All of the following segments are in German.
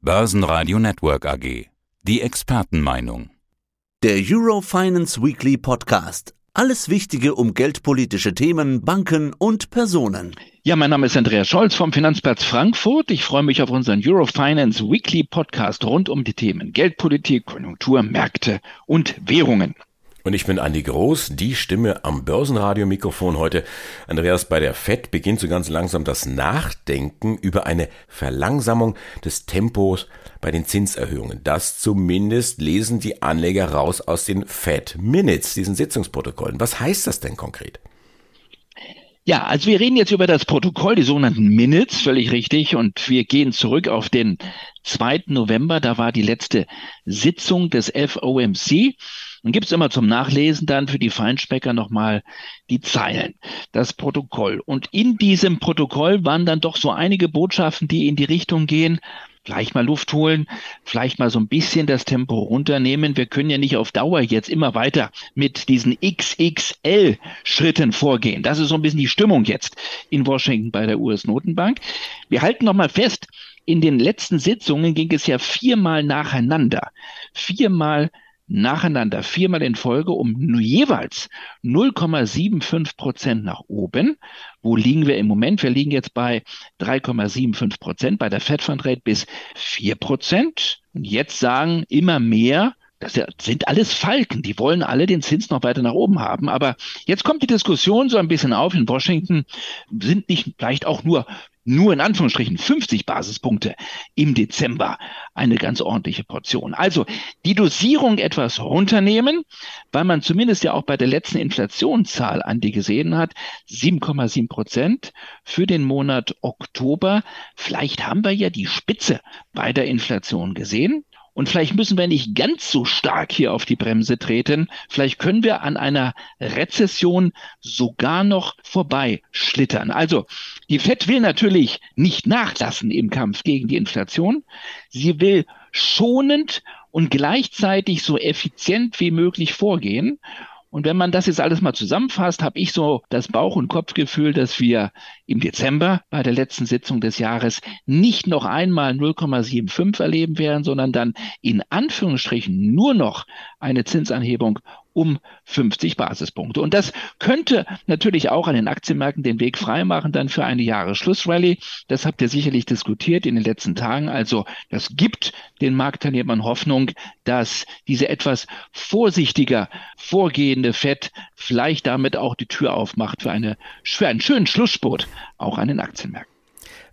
Börsenradio Network AG. Die Expertenmeinung. Der Eurofinance Weekly Podcast. Alles Wichtige um geldpolitische Themen, Banken und Personen. Ja, mein Name ist Andreas Scholz vom Finanzplatz Frankfurt. Ich freue mich auf unseren Eurofinance Weekly Podcast rund um die Themen Geldpolitik, Konjunktur, Märkte und Währungen. Und ich bin Andi Groß, die Stimme am Börsenradio-Mikrofon heute. Andreas, bei der FED beginnt so ganz langsam das Nachdenken über eine Verlangsamung des Tempos bei den Zinserhöhungen. Das zumindest lesen die Anleger raus aus den Fed Minutes, diesen Sitzungsprotokollen. Was heißt das denn konkret? Ja, also wir reden jetzt über das Protokoll, die sogenannten Minutes, völlig richtig. Und wir gehen zurück auf den 2. November. Da war die letzte Sitzung des FOMC. Dann gibt es immer zum Nachlesen dann für die Feinschmecker nochmal die Zeilen, das Protokoll. Und in diesem Protokoll waren dann doch so einige Botschaften, die in die Richtung gehen, vielleicht mal Luft holen, vielleicht mal so ein bisschen das Tempo runternehmen. Wir können ja nicht auf Dauer jetzt immer weiter mit diesen XXL-Schritten vorgehen. Das ist so ein bisschen die Stimmung jetzt in Washington bei der US-Notenbank. Wir halten nochmal fest, in den letzten Sitzungen ging es ja viermal nacheinander. Viermal nacheinander viermal in Folge um jeweils 0,75 Prozent nach oben. Wo liegen wir im Moment? Wir liegen jetzt bei 3,75 Prozent, bei der Fed Fund Rate bis 4 Prozent. Und jetzt sagen immer mehr, das sind alles Falken, die wollen alle den Zins noch weiter nach oben haben. Aber jetzt kommt die Diskussion so ein bisschen auf in Washington, sind nicht vielleicht auch nur nur in Anführungsstrichen 50 Basispunkte im Dezember eine ganz ordentliche Portion. Also die Dosierung etwas runternehmen, weil man zumindest ja auch bei der letzten Inflationszahl an die gesehen hat, 7,7 Prozent für den Monat Oktober. Vielleicht haben wir ja die Spitze bei der Inflation gesehen. Und vielleicht müssen wir nicht ganz so stark hier auf die Bremse treten. Vielleicht können wir an einer Rezession sogar noch vorbei schlittern. Also die FED will natürlich nicht nachlassen im Kampf gegen die Inflation. Sie will schonend und gleichzeitig so effizient wie möglich vorgehen. Und wenn man das jetzt alles mal zusammenfasst, habe ich so das Bauch- und Kopfgefühl, dass wir im Dezember bei der letzten Sitzung des Jahres nicht noch einmal 0,75 erleben werden, sondern dann in Anführungsstrichen nur noch eine Zinsanhebung um 50 Basispunkte. Und das könnte natürlich auch an den Aktienmärkten den Weg freimachen dann für eine Jahresschlussrallye. Das habt ihr sicherlich diskutiert in den letzten Tagen. Also das gibt den Marktteilnehmern Hoffnung, dass diese etwas vorsichtiger vorgehende FED vielleicht damit auch die Tür aufmacht für, eine, für einen schönen Schlussspurt auch an den Aktienmärkten.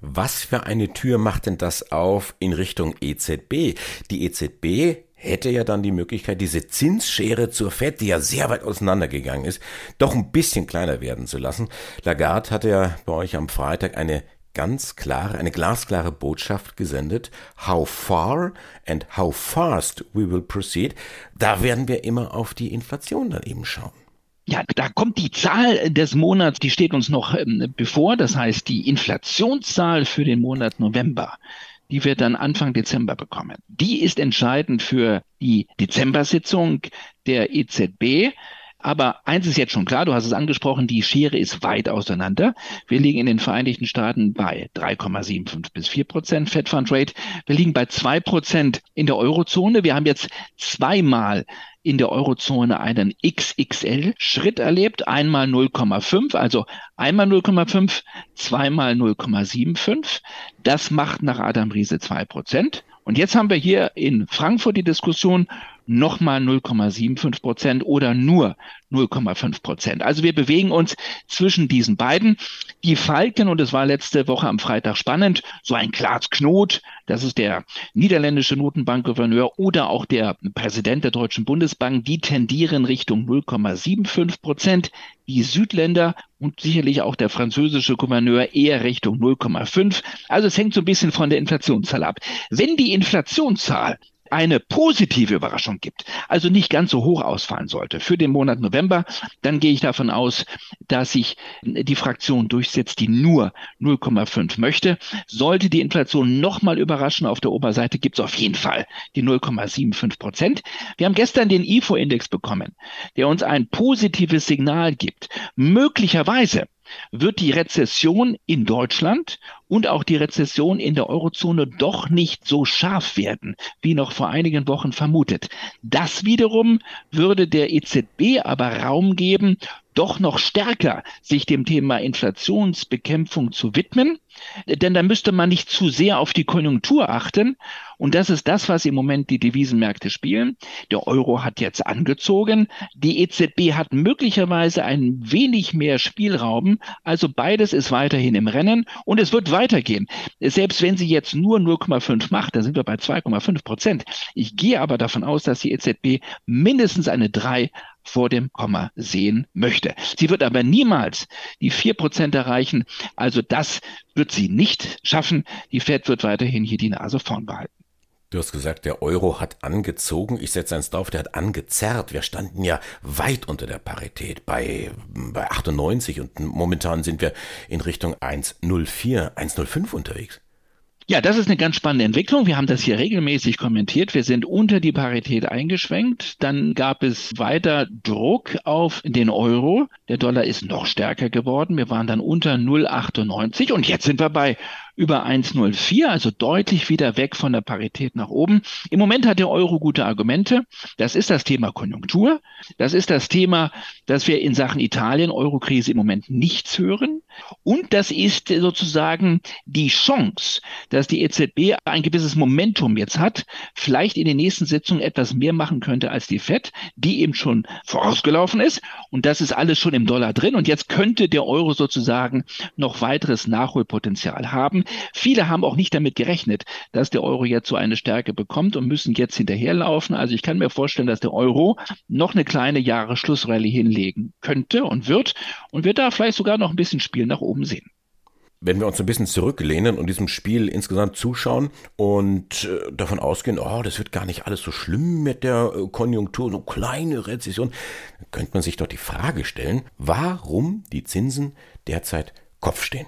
Was für eine Tür macht denn das auf in Richtung EZB? Die EZB hätte ja dann die Möglichkeit, diese Zinsschere zur FED, die ja sehr weit auseinandergegangen ist, doch ein bisschen kleiner werden zu lassen. Lagarde hatte ja bei euch am Freitag eine ganz klare, eine glasklare Botschaft gesendet. How far and how fast we will proceed. Da werden wir immer auf die Inflation dann eben schauen. Ja, da kommt die Zahl des Monats, die steht uns noch ähm, bevor. Das heißt, die Inflationszahl für den Monat November die wir dann Anfang Dezember bekommen. Die ist entscheidend für die Dezember-Sitzung der EZB. Aber eins ist jetzt schon klar, du hast es angesprochen, die Schere ist weit auseinander. Wir liegen in den Vereinigten Staaten bei 3,75 bis 4 Prozent Fed Fund Rate. Wir liegen bei 2 Prozent in der Eurozone. Wir haben jetzt zweimal in der Eurozone einen XXL-Schritt erlebt. Einmal 0,5, also einmal 0,5, zweimal 0,75. Das macht nach Adam Riese 2 Prozent. Und jetzt haben wir hier in Frankfurt die Diskussion nochmal 0,75 Prozent oder nur 0,5 Prozent. Also wir bewegen uns zwischen diesen beiden. Die Falken, und es war letzte Woche am Freitag spannend, so ein Klaas Knot, das ist der niederländische Notenbankgouverneur oder auch der Präsident der Deutschen Bundesbank, die tendieren Richtung 0,75 Prozent. Die Südländer und sicherlich auch der französische Gouverneur eher Richtung 0,5. Also es hängt so ein bisschen von der Inflationszahl ab. Wenn die Inflationszahl eine positive Überraschung gibt, also nicht ganz so hoch ausfallen sollte für den Monat November, dann gehe ich davon aus, dass sich die Fraktion durchsetzt, die nur 0,5 möchte. Sollte die Inflation nochmal überraschen auf der Oberseite, gibt es auf jeden Fall die 0,75 Prozent. Wir haben gestern den IFO-Index bekommen, der uns ein positives Signal gibt. Möglicherweise wird die Rezession in Deutschland und auch die Rezession in der Eurozone doch nicht so scharf werden, wie noch vor einigen Wochen vermutet. Das wiederum würde der EZB aber Raum geben, doch noch stärker sich dem Thema Inflationsbekämpfung zu widmen. Denn da müsste man nicht zu sehr auf die Konjunktur achten. Und das ist das, was im Moment die Devisenmärkte spielen. Der Euro hat jetzt angezogen. Die EZB hat möglicherweise ein wenig mehr Spielraum. Also beides ist weiterhin im Rennen und es wird weitergehen. Selbst wenn sie jetzt nur 0,5 macht, dann sind wir bei 2,5 Prozent. Ich gehe aber davon aus, dass die EZB mindestens eine 3 vor dem Komma sehen möchte. Sie wird aber niemals die vier Prozent erreichen. Also das wird sie nicht schaffen. Die Fed wird weiterhin hier die Nase vorn behalten. Du hast gesagt, der Euro hat angezogen. Ich setze eins drauf, der hat angezerrt. Wir standen ja weit unter der Parität bei, bei 98 und momentan sind wir in Richtung 1,04, 1,05 unterwegs. Ja, das ist eine ganz spannende Entwicklung. Wir haben das hier regelmäßig kommentiert. Wir sind unter die Parität eingeschwenkt. Dann gab es weiter Druck auf den Euro. Der Dollar ist noch stärker geworden. Wir waren dann unter 0,98 und jetzt sind wir bei über 1,04, also deutlich wieder weg von der Parität nach oben. Im Moment hat der Euro gute Argumente. Das ist das Thema Konjunktur. Das ist das Thema, dass wir in Sachen Italien Eurokrise im Moment nichts hören. Und das ist sozusagen die Chance, dass die EZB ein gewisses Momentum jetzt hat, vielleicht in den nächsten Sitzungen etwas mehr machen könnte als die FED, die eben schon vorausgelaufen ist. Und das ist alles schon im Dollar drin. Und jetzt könnte der Euro sozusagen noch weiteres Nachholpotenzial haben. Viele haben auch nicht damit gerechnet, dass der Euro jetzt so eine Stärke bekommt und müssen jetzt hinterherlaufen. Also ich kann mir vorstellen, dass der Euro noch eine kleine Jahresschlussrallye hinlegen könnte und wird und wir da vielleicht sogar noch ein bisschen Spiel nach oben sehen wenn wir uns ein bisschen zurücklehnen und diesem Spiel insgesamt zuschauen und äh, davon ausgehen, oh, das wird gar nicht alles so schlimm mit der äh, Konjunktur, so kleine Rezession, könnte man sich doch die Frage stellen, warum die Zinsen derzeit Kopf stehen.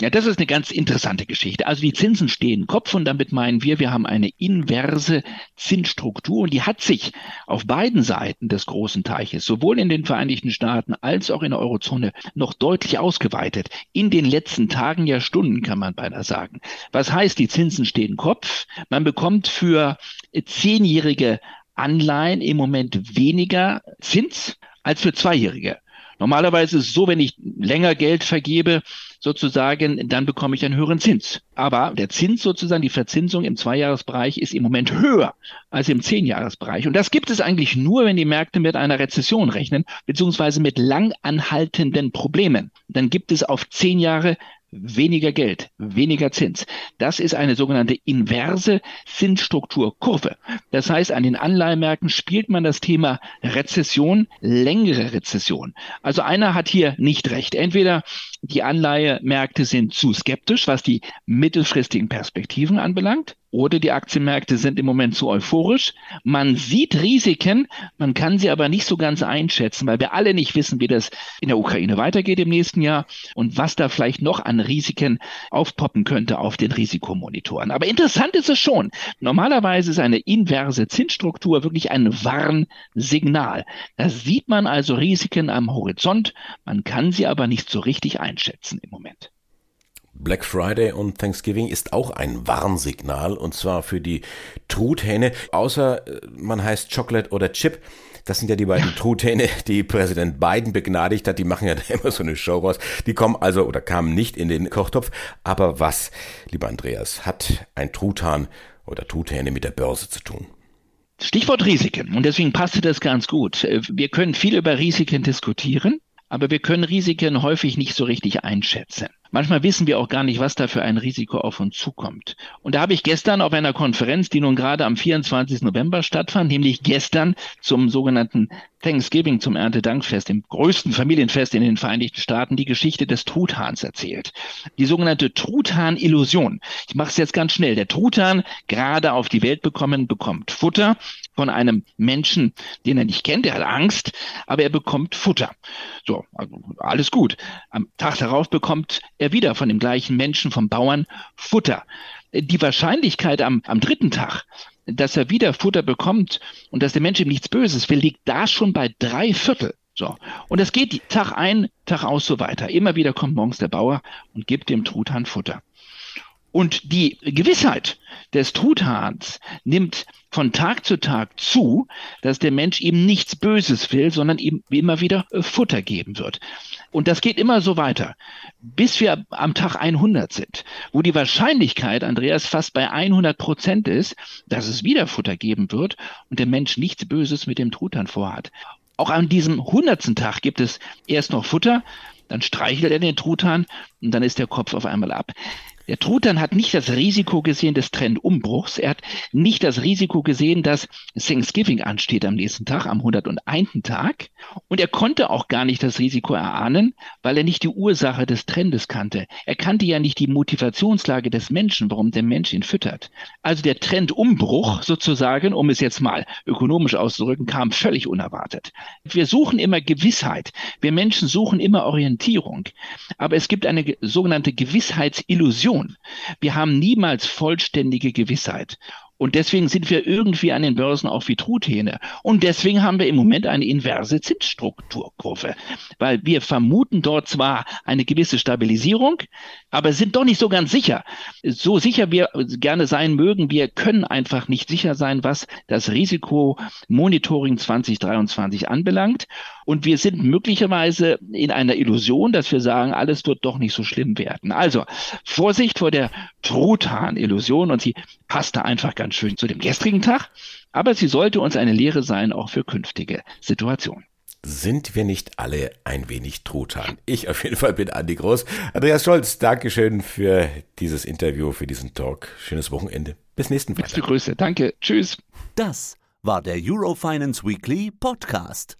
Ja, das ist eine ganz interessante Geschichte. Also die Zinsen stehen Kopf und damit meinen wir, wir haben eine inverse Zinsstruktur und die hat sich auf beiden Seiten des großen Teiches, sowohl in den Vereinigten Staaten als auch in der Eurozone, noch deutlich ausgeweitet. In den letzten Tagen, ja Stunden kann man beinahe sagen. Was heißt, die Zinsen stehen Kopf? Man bekommt für zehnjährige Anleihen im Moment weniger Zins als für zweijährige. Normalerweise ist es so, wenn ich länger Geld vergebe, sozusagen, dann bekomme ich einen höheren Zins. Aber der Zins sozusagen, die Verzinsung im Zweijahresbereich ist im Moment höher als im Zehnjahresbereich. Und das gibt es eigentlich nur, wenn die Märkte mit einer Rezession rechnen, beziehungsweise mit lang anhaltenden Problemen. Dann gibt es auf zehn Jahre weniger Geld, weniger Zins. Das ist eine sogenannte inverse Zinsstrukturkurve. Das heißt, an den Anleihemärkten spielt man das Thema Rezession, längere Rezession. Also einer hat hier nicht recht. Entweder die Anleihemärkte sind zu skeptisch, was die mittelfristigen Perspektiven anbelangt, oder die Aktienmärkte sind im Moment zu euphorisch. Man sieht Risiken, man kann sie aber nicht so ganz einschätzen, weil wir alle nicht wissen, wie das in der Ukraine weitergeht im nächsten Jahr und was da vielleicht noch an Risiken aufpoppen könnte auf den Risikomonitoren. Aber interessant ist es schon. Normalerweise ist eine inverse Zinsstruktur wirklich ein Warnsignal. Da sieht man also Risiken am Horizont, man kann sie aber nicht so richtig einschätzen im Moment. Black Friday und Thanksgiving ist auch ein Warnsignal und zwar für die Truthähne. Außer äh, man heißt Chocolate oder Chip. Das sind ja die beiden Truthähne, die Präsident Biden begnadigt hat. Die machen ja da immer so eine Show raus. Die kommen also oder kamen nicht in den Kochtopf. Aber was, lieber Andreas, hat ein Truthahn oder Truthähne mit der Börse zu tun? Stichwort Risiken. Und deswegen passte das ganz gut. Wir können viel über Risiken diskutieren, aber wir können Risiken häufig nicht so richtig einschätzen. Manchmal wissen wir auch gar nicht, was da für ein Risiko auf uns zukommt. Und da habe ich gestern auf einer Konferenz, die nun gerade am 24. November stattfand, nämlich gestern zum sogenannten Thanksgiving, zum Erntedankfest, dem größten Familienfest in den Vereinigten Staaten, die Geschichte des Truthahns erzählt. Die sogenannte Truthahn-Illusion. Ich mache es jetzt ganz schnell. Der Truthahn, gerade auf die Welt bekommen, bekommt Futter von einem Menschen, den er nicht kennt. Er hat Angst, aber er bekommt Futter. So, also alles gut. Am Tag darauf bekommt er wieder von dem gleichen Menschen, vom Bauern, Futter. Die Wahrscheinlichkeit am, am dritten Tag, dass er wieder Futter bekommt und dass der Mensch ihm nichts Böses will, liegt da schon bei drei Viertel. So. Und das geht Tag ein, Tag aus so weiter. Immer wieder kommt morgens der Bauer und gibt dem Truthahn Futter. Und die Gewissheit des Truthahns nimmt von Tag zu Tag zu, dass der Mensch ihm nichts Böses will, sondern ihm immer wieder Futter geben wird. Und das geht immer so weiter, bis wir am Tag 100 sind, wo die Wahrscheinlichkeit, Andreas, fast bei 100 Prozent ist, dass es wieder Futter geben wird und der Mensch nichts Böses mit dem Truthahn vorhat. Auch an diesem hundertsten Tag gibt es erst noch Futter, dann streichelt er den Truthahn und dann ist der Kopf auf einmal ab. Der Truthahn hat nicht das Risiko gesehen des Trendumbruchs. Er hat nicht das Risiko gesehen, dass Thanksgiving ansteht am nächsten Tag, am 101. Tag. Und er konnte auch gar nicht das Risiko erahnen, weil er nicht die Ursache des Trendes kannte. Er kannte ja nicht die Motivationslage des Menschen, warum der Mensch ihn füttert. Also der Trendumbruch sozusagen, um es jetzt mal ökonomisch auszudrücken, kam völlig unerwartet. Wir suchen immer Gewissheit. Wir Menschen suchen immer Orientierung. Aber es gibt eine sogenannte Gewissheitsillusion. Illusion. Wir haben niemals vollständige Gewissheit. Und deswegen sind wir irgendwie an den Börsen auch wie Truthähne. Und deswegen haben wir im Moment eine inverse Zinsstrukturkurve, weil wir vermuten dort zwar eine gewisse Stabilisierung, aber sind doch nicht so ganz sicher. So sicher wir gerne sein mögen, wir können einfach nicht sicher sein, was das Risikomonitoring 2023 anbelangt. Und wir sind möglicherweise in einer Illusion, dass wir sagen, alles wird doch nicht so schlimm werden. Also Vorsicht vor der Truthahn-Illusion und sie passte einfach ganz schön zu dem gestrigen Tag, aber sie sollte uns eine Lehre sein, auch für künftige Situationen. Sind wir nicht alle ein wenig Truthahn? Ich auf jeden Fall bin Andi Groß. Andreas Scholz, Dankeschön für dieses Interview, für diesen Talk. Schönes Wochenende. Bis nächsten Freitag. Beste Grüße. Danke. Tschüss. Das war der Eurofinance Weekly Podcast.